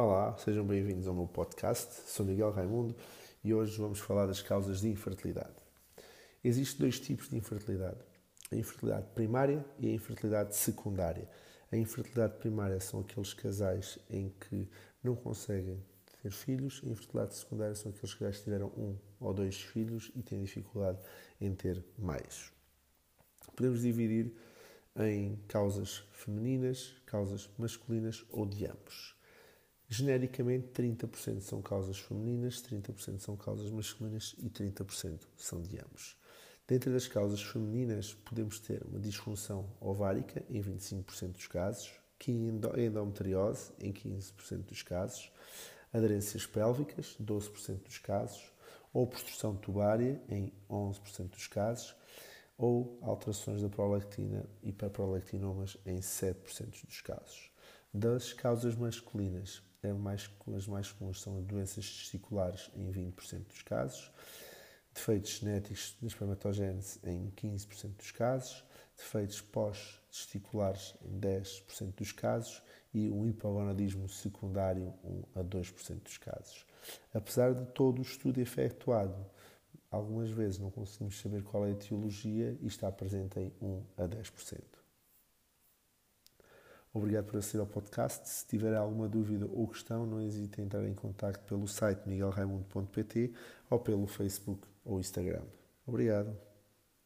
Olá, sejam bem-vindos ao meu podcast. Sou Miguel Raimundo e hoje vamos falar das causas de infertilidade. Existem dois tipos de infertilidade: a infertilidade primária e a infertilidade secundária. A infertilidade primária são aqueles casais em que não conseguem ter filhos, a infertilidade secundária são aqueles casais que tiveram um ou dois filhos e têm dificuldade em ter mais. Podemos dividir em causas femininas, causas masculinas ou de ambos. Genericamente, 30% são causas femininas, 30% são causas masculinas e 30% são de ambos. Dentro das causas femininas, podemos ter uma disfunção ovárica em 25% dos casos, endometriose em 15% dos casos, aderências pélvicas, 12% dos casos, ou obstrução tubária em 11% dos casos, ou alterações da prolactina e hiperprolactinomas em 7% dos casos. Das causas masculinas, é mais, as mais comuns são doenças testiculares em 20% dos casos, defeitos genéticos de espermatogênese em 15% dos casos, defeitos pós-testiculares em 10% dos casos e um hipogonadismo secundário 1 a 2% dos casos. Apesar de todo o estudo efetuado, algumas vezes não conseguimos saber qual é a etiologia e está presente em 1 a 10%. Obrigado por assistir ao podcast. Se tiver alguma dúvida ou questão, não hesite em entrar em contato pelo site miguelraimundo.pt ou pelo Facebook ou Instagram. Obrigado.